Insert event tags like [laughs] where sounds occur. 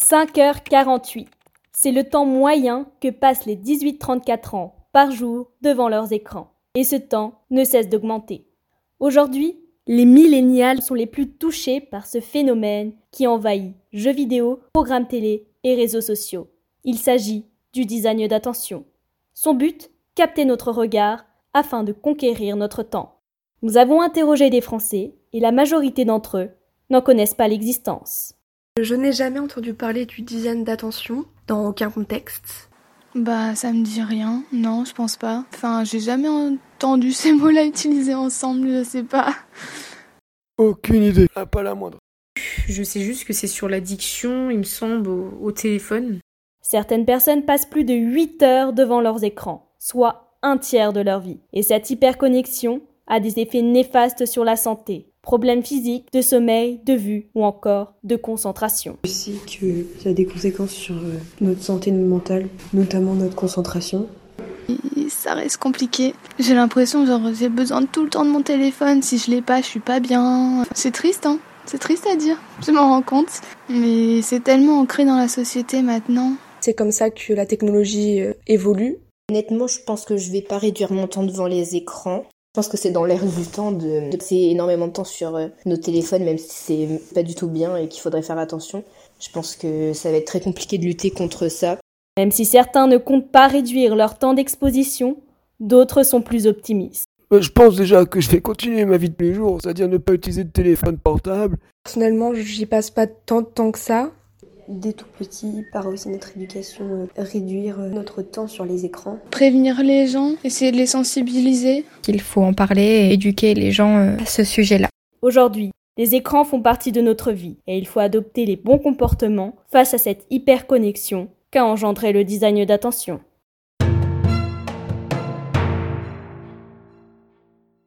5h48. C'est le temps moyen que passent les 18-34 ans par jour devant leurs écrans. Et ce temps ne cesse d'augmenter. Aujourd'hui, les millénials sont les plus touchés par ce phénomène qui envahit jeux vidéo, programmes télé et réseaux sociaux. Il s'agit du design d'attention. Son but, capter notre regard afin de conquérir notre temps. Nous avons interrogé des Français et la majorité d'entre eux n'en connaissent pas l'existence. Je n'ai jamais entendu parler du design d'attention dans aucun contexte. Bah, ça me dit rien. Non, je pense pas. Enfin, j'ai jamais entendu [laughs] ces mots-là utilisés ensemble, je sais pas. Aucune idée, ah, pas la moindre. Je sais juste que c'est sur l'addiction, il me semble, au, au téléphone. Certaines personnes passent plus de 8 heures devant leurs écrans, soit un tiers de leur vie. Et cette hyperconnexion a des effets néfastes sur la santé, problèmes physiques, de sommeil, de vue ou encore de concentration. Aussi que ça a des conséquences sur euh, notre santé mentale, notamment notre concentration. ça reste compliqué. J'ai l'impression genre j'ai besoin de tout le temps de mon téléphone. Si je l'ai pas, je suis pas bien. C'est triste, hein. C'est triste à dire. Je m'en rends compte. Mais c'est tellement ancré dans la société maintenant. C'est comme ça que la technologie euh, évolue. Honnêtement, je pense que je vais pas réduire mon temps devant les écrans. Je pense que c'est dans l'air du temps de, passer énormément de temps sur euh, nos téléphones, même si c'est pas du tout bien et qu'il faudrait faire attention. Je pense que ça va être très compliqué de lutter contre ça. Même si certains ne comptent pas réduire leur temps d'exposition, d'autres sont plus optimistes. Euh, je pense déjà que je vais continuer ma vie de tous les jours, c'est-à-dire ne pas utiliser de téléphone portable. Personnellement, j'y passe pas tant de temps que ça dès tout petit, par aussi notre éducation, euh, réduire euh, notre temps sur les écrans. Prévenir les gens, essayer de les sensibiliser. Il faut en parler et éduquer les gens euh, à ce sujet-là. Aujourd'hui, les écrans font partie de notre vie et il faut adopter les bons comportements face à cette hyperconnexion qu'a engendré le design d'attention.